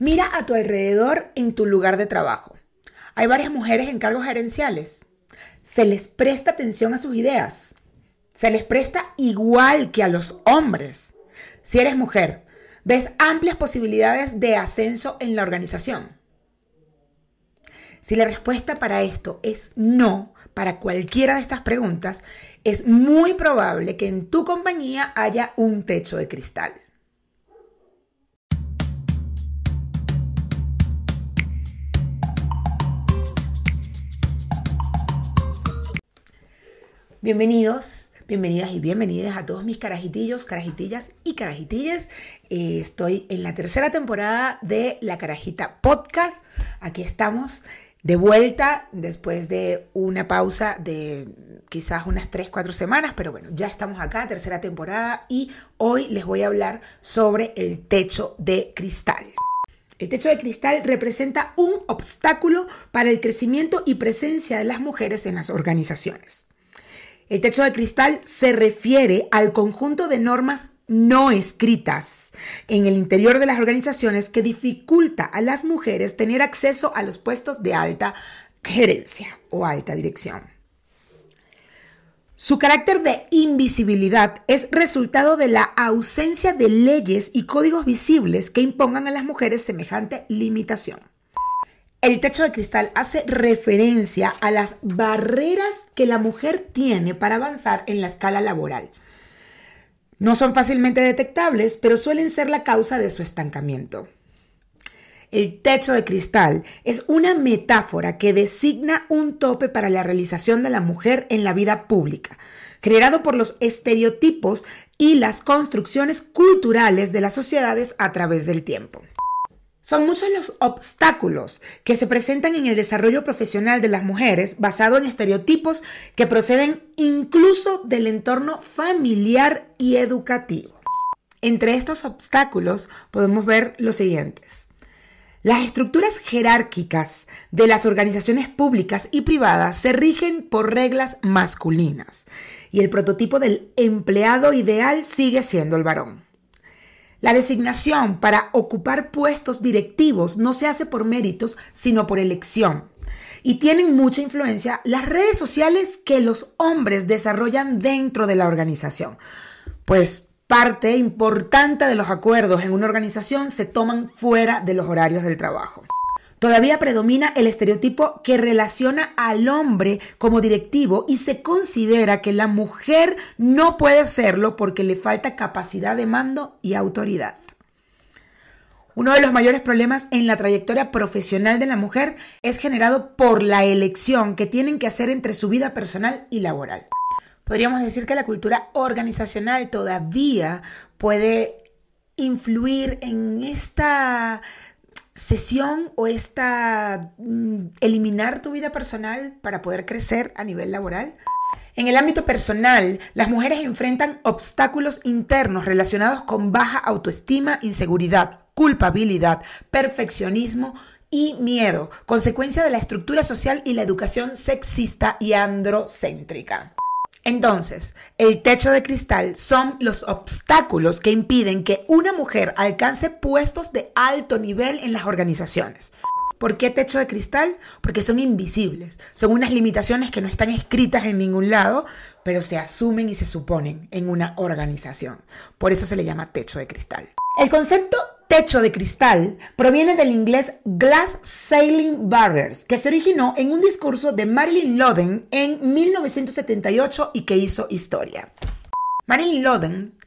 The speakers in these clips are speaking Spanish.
Mira a tu alrededor en tu lugar de trabajo. Hay varias mujeres en cargos gerenciales. Se les presta atención a sus ideas. Se les presta igual que a los hombres. Si eres mujer, ves amplias posibilidades de ascenso en la organización. Si la respuesta para esto es no, para cualquiera de estas preguntas, es muy probable que en tu compañía haya un techo de cristal. Bienvenidos, bienvenidas y bienvenidas a todos mis carajitillos, carajitillas y carajitillas. Eh, estoy en la tercera temporada de La Carajita Podcast. Aquí estamos de vuelta después de una pausa de quizás unas 3, 4 semanas, pero bueno, ya estamos acá, tercera temporada, y hoy les voy a hablar sobre el techo de cristal. El techo de cristal representa un obstáculo para el crecimiento y presencia de las mujeres en las organizaciones. El techo de cristal se refiere al conjunto de normas no escritas en el interior de las organizaciones que dificulta a las mujeres tener acceso a los puestos de alta gerencia o alta dirección. Su carácter de invisibilidad es resultado de la ausencia de leyes y códigos visibles que impongan a las mujeres semejante limitación. El techo de cristal hace referencia a las barreras que la mujer tiene para avanzar en la escala laboral. No son fácilmente detectables, pero suelen ser la causa de su estancamiento. El techo de cristal es una metáfora que designa un tope para la realización de la mujer en la vida pública, creado por los estereotipos y las construcciones culturales de las sociedades a través del tiempo. Son muchos los obstáculos que se presentan en el desarrollo profesional de las mujeres basado en estereotipos que proceden incluso del entorno familiar y educativo. Entre estos obstáculos podemos ver los siguientes. Las estructuras jerárquicas de las organizaciones públicas y privadas se rigen por reglas masculinas y el prototipo del empleado ideal sigue siendo el varón. La designación para ocupar puestos directivos no se hace por méritos, sino por elección. Y tienen mucha influencia las redes sociales que los hombres desarrollan dentro de la organización. Pues parte importante de los acuerdos en una organización se toman fuera de los horarios del trabajo. Todavía predomina el estereotipo que relaciona al hombre como directivo y se considera que la mujer no puede serlo porque le falta capacidad de mando y autoridad. Uno de los mayores problemas en la trayectoria profesional de la mujer es generado por la elección que tienen que hacer entre su vida personal y laboral. Podríamos decir que la cultura organizacional todavía puede influir en esta sesión o esta mm, eliminar tu vida personal para poder crecer a nivel laboral? En el ámbito personal, las mujeres enfrentan obstáculos internos relacionados con baja autoestima, inseguridad, culpabilidad, perfeccionismo y miedo, consecuencia de la estructura social y la educación sexista y androcéntrica. Entonces, el techo de cristal son los obstáculos que impiden que una mujer alcance puestos de alto nivel en las organizaciones. ¿Por qué techo de cristal? Porque son invisibles, son unas limitaciones que no están escritas en ningún lado, pero se asumen y se suponen en una organización. Por eso se le llama techo de cristal. El concepto techo de cristal proviene del inglés Glass Sailing Barriers, que se originó en un discurso de Marilyn Loden en 1978 y que hizo historia. Marilyn Loden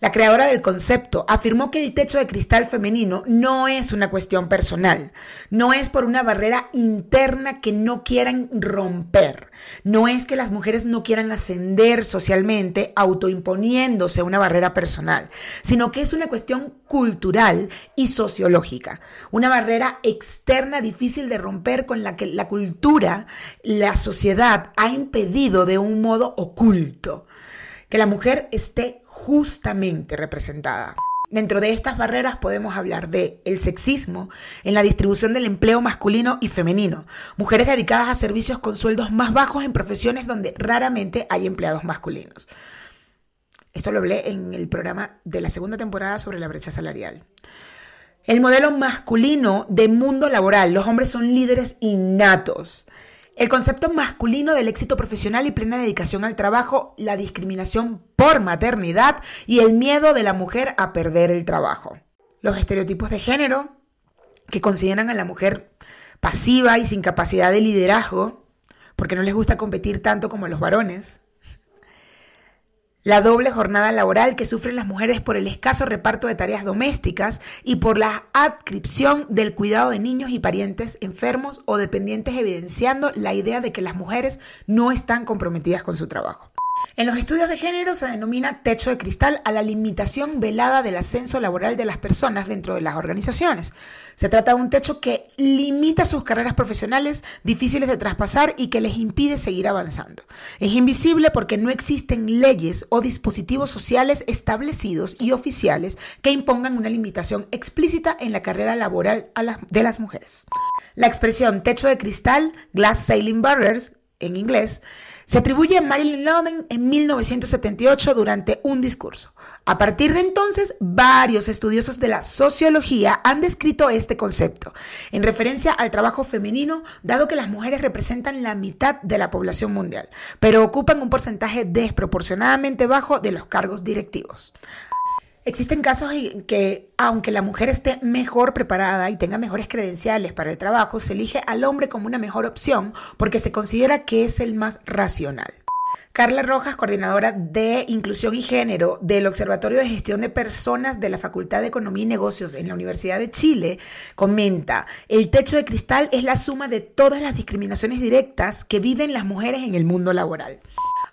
la creadora del concepto afirmó que el techo de cristal femenino no es una cuestión personal, no es por una barrera interna que no quieran romper, no es que las mujeres no quieran ascender socialmente autoimponiéndose una barrera personal, sino que es una cuestión cultural y sociológica, una barrera externa difícil de romper con la que la cultura, la sociedad ha impedido de un modo oculto. Que la mujer esté justamente representada. Dentro de estas barreras podemos hablar de el sexismo en la distribución del empleo masculino y femenino, mujeres dedicadas a servicios con sueldos más bajos en profesiones donde raramente hay empleados masculinos. Esto lo hablé en el programa de la segunda temporada sobre la brecha salarial. El modelo masculino de mundo laboral, los hombres son líderes innatos. El concepto masculino del éxito profesional y plena dedicación al trabajo, la discriminación por maternidad y el miedo de la mujer a perder el trabajo. Los estereotipos de género, que consideran a la mujer pasiva y sin capacidad de liderazgo, porque no les gusta competir tanto como los varones. La doble jornada laboral que sufren las mujeres por el escaso reparto de tareas domésticas y por la adscripción del cuidado de niños y parientes enfermos o dependientes, evidenciando la idea de que las mujeres no están comprometidas con su trabajo. En los estudios de género se denomina techo de cristal a la limitación velada del ascenso laboral de las personas dentro de las organizaciones. Se trata de un techo que limita sus carreras profesionales difíciles de traspasar y que les impide seguir avanzando. Es invisible porque no existen leyes o dispositivos sociales establecidos y oficiales que impongan una limitación explícita en la carrera laboral de las mujeres. La expresión techo de cristal, glass ceiling barriers en inglés, se atribuye a Marilyn London en 1978 durante un discurso. A partir de entonces, varios estudiosos de la sociología han descrito este concepto, en referencia al trabajo femenino, dado que las mujeres representan la mitad de la población mundial, pero ocupan un porcentaje desproporcionadamente bajo de los cargos directivos. Existen casos en que, aunque la mujer esté mejor preparada y tenga mejores credenciales para el trabajo, se elige al hombre como una mejor opción porque se considera que es el más racional. Carla Rojas, coordinadora de Inclusión y Género del Observatorio de Gestión de Personas de la Facultad de Economía y Negocios en la Universidad de Chile, comenta, el techo de cristal es la suma de todas las discriminaciones directas que viven las mujeres en el mundo laboral.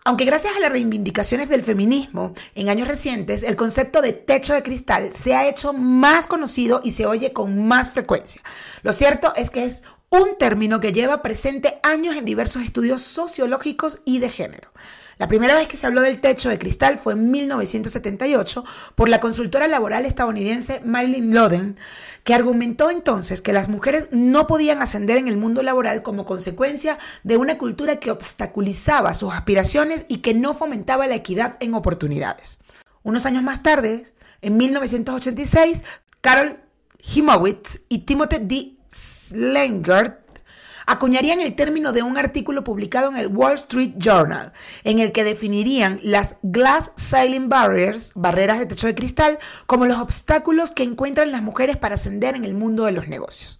Aunque gracias a las reivindicaciones del feminismo en años recientes, el concepto de techo de cristal se ha hecho más conocido y se oye con más frecuencia. Lo cierto es que es un término que lleva presente años en diversos estudios sociológicos y de género. La primera vez que se habló del techo de cristal fue en 1978 por la consultora laboral estadounidense Marilyn Loden, que argumentó entonces que las mujeres no podían ascender en el mundo laboral como consecuencia de una cultura que obstaculizaba sus aspiraciones y que no fomentaba la equidad en oportunidades. Unos años más tarde, en 1986, Carol Himowitz y Timothy D. Slengert acuñarían el término de un artículo publicado en el Wall Street Journal, en el que definirían las glass ceiling barriers, barreras de techo de cristal, como los obstáculos que encuentran las mujeres para ascender en el mundo de los negocios.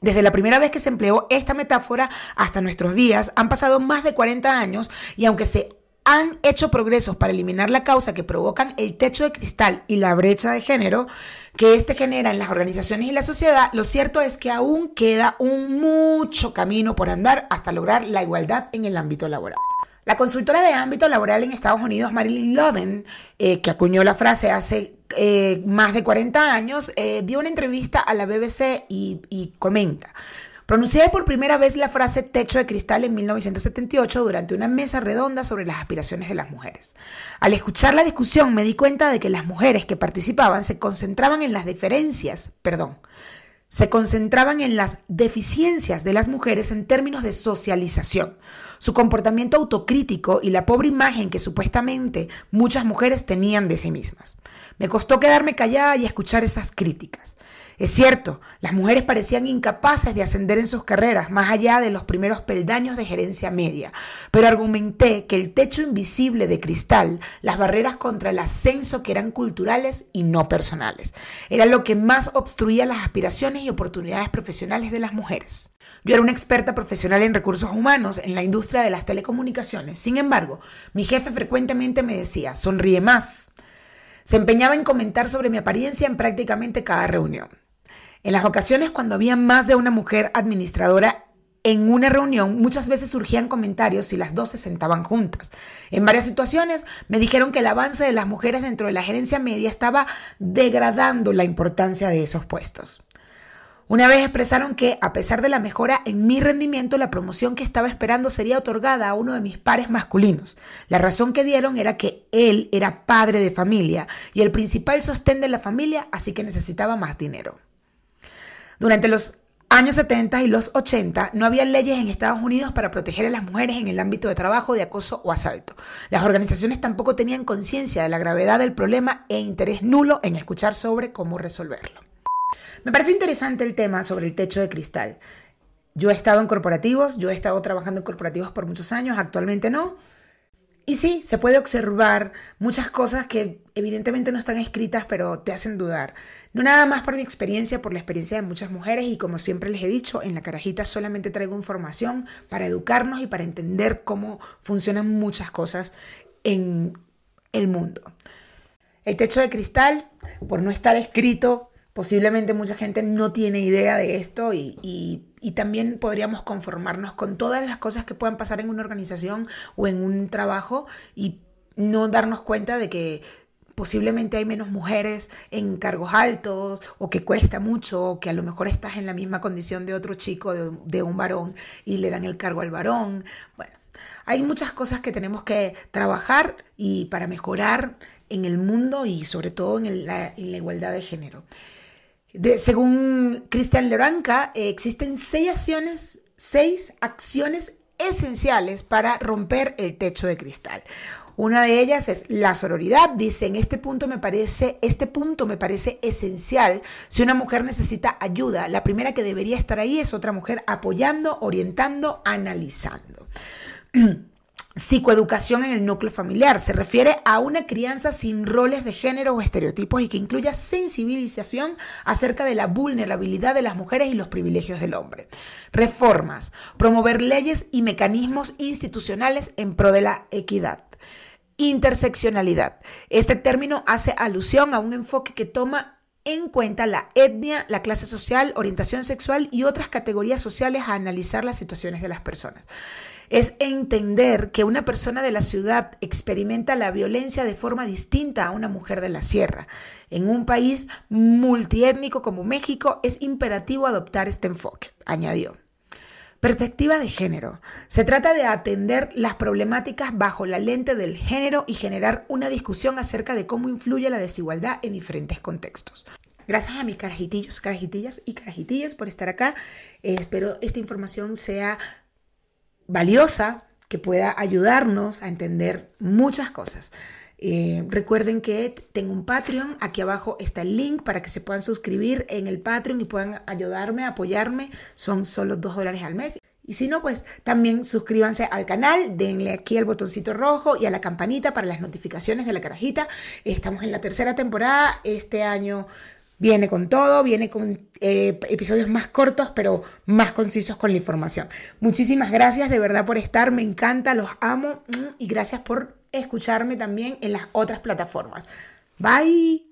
Desde la primera vez que se empleó esta metáfora hasta nuestros días han pasado más de 40 años y aunque se han hecho progresos para eliminar la causa que provocan el techo de cristal y la brecha de género que éste genera en las organizaciones y la sociedad, lo cierto es que aún queda un mucho camino por andar hasta lograr la igualdad en el ámbito laboral. La consultora de ámbito laboral en Estados Unidos, Marilyn Loden, eh, que acuñó la frase hace eh, más de 40 años, eh, dio una entrevista a la BBC y comenta, Pronuncié por primera vez la frase techo de cristal en 1978 durante una mesa redonda sobre las aspiraciones de las mujeres. Al escuchar la discusión me di cuenta de que las mujeres que participaban se concentraban en las diferencias, perdón, se concentraban en las deficiencias de las mujeres en términos de socialización, su comportamiento autocrítico y la pobre imagen que supuestamente muchas mujeres tenían de sí mismas. Me costó quedarme callada y escuchar esas críticas. Es cierto, las mujeres parecían incapaces de ascender en sus carreras más allá de los primeros peldaños de gerencia media, pero argumenté que el techo invisible de cristal, las barreras contra el ascenso que eran culturales y no personales, era lo que más obstruía las aspiraciones y oportunidades profesionales de las mujeres. Yo era una experta profesional en recursos humanos en la industria de las telecomunicaciones. Sin embargo, mi jefe frecuentemente me decía, sonríe más. Se empeñaba en comentar sobre mi apariencia en prácticamente cada reunión. En las ocasiones cuando había más de una mujer administradora en una reunión, muchas veces surgían comentarios si las dos se sentaban juntas. En varias situaciones me dijeron que el avance de las mujeres dentro de la gerencia media estaba degradando la importancia de esos puestos. Una vez expresaron que, a pesar de la mejora en mi rendimiento, la promoción que estaba esperando sería otorgada a uno de mis pares masculinos. La razón que dieron era que él era padre de familia y el principal sostén de la familia, así que necesitaba más dinero. Durante los años 70 y los 80 no había leyes en Estados Unidos para proteger a las mujeres en el ámbito de trabajo de acoso o asalto. Las organizaciones tampoco tenían conciencia de la gravedad del problema e interés nulo en escuchar sobre cómo resolverlo. Me parece interesante el tema sobre el techo de cristal. Yo he estado en corporativos, yo he estado trabajando en corporativos por muchos años, actualmente no. Y sí, se puede observar muchas cosas que evidentemente no están escritas, pero te hacen dudar. No nada más por mi experiencia, por la experiencia de muchas mujeres y como siempre les he dicho, en la carajita solamente traigo información para educarnos y para entender cómo funcionan muchas cosas en el mundo. El techo de cristal, por no estar escrito, posiblemente mucha gente no tiene idea de esto y, también podríamos conformarnos con todas las cosas que puedan pasar en una organización o en un trabajo y no darnos cuenta de que posiblemente hay menos mujeres en cargos altos o que cuesta mucho o que a lo mejor estás en la misma condición de otro chico, de, de un varón y le dan el cargo al varón. Bueno, hay muchas cosas que tenemos que trabajar y para mejorar en el mundo y sobre todo en, la, igualdad de género. Según Cristian Leranca, eh, existen seis acciones, seis acciones esenciales para romper el techo de cristal. Una de ellas es la sororidad. Dice, en este punto me parece, este punto me parece esencial. Si una mujer necesita ayuda, la primera que debería estar ahí es otra mujer apoyando, orientando, analizando. Psicoeducación en el núcleo familiar se refiere a una crianza sin roles de género o estereotipos y que incluya sensibilización acerca de la vulnerabilidad de las mujeres y los privilegios del hombre. Reformas, promover leyes y mecanismos institucionales en pro de la equidad. Interseccionalidad. Este término hace alusión a un enfoque que toma en cuenta la etnia, la clase social, orientación sexual y otras categorías sociales a analizar las situaciones de las personas es entender que una persona de la ciudad experimenta la violencia de forma distinta a una mujer de la sierra. En un país multiétnico como México es imperativo adoptar este enfoque, añadió. Perspectiva de género. Se trata de atender las problemáticas bajo la lente del género y generar una discusión acerca de cómo influye la desigualdad en diferentes contextos. Gracias a mis carajitillos, carajitillas y carajitillas por estar acá. Eh, espero esta información sea valiosa que pueda ayudarnos a entender muchas cosas. Eh, recuerden que tengo un Patreon, aquí abajo está el link para que se puedan suscribir en el Patreon y puedan ayudarme, apoyarme, son solo dos dólares al mes. Y si no, pues también suscríbanse al canal, denle aquí al botoncito rojo y a la campanita para las notificaciones de la carajita. Estamos en la tercera temporada, este año Viene con todo, viene con eh, episodios más cortos, pero más concisos con la información. Muchísimas gracias de verdad por estar, me encanta, los amo mm, y gracias por escucharme también en las otras plataformas. Bye.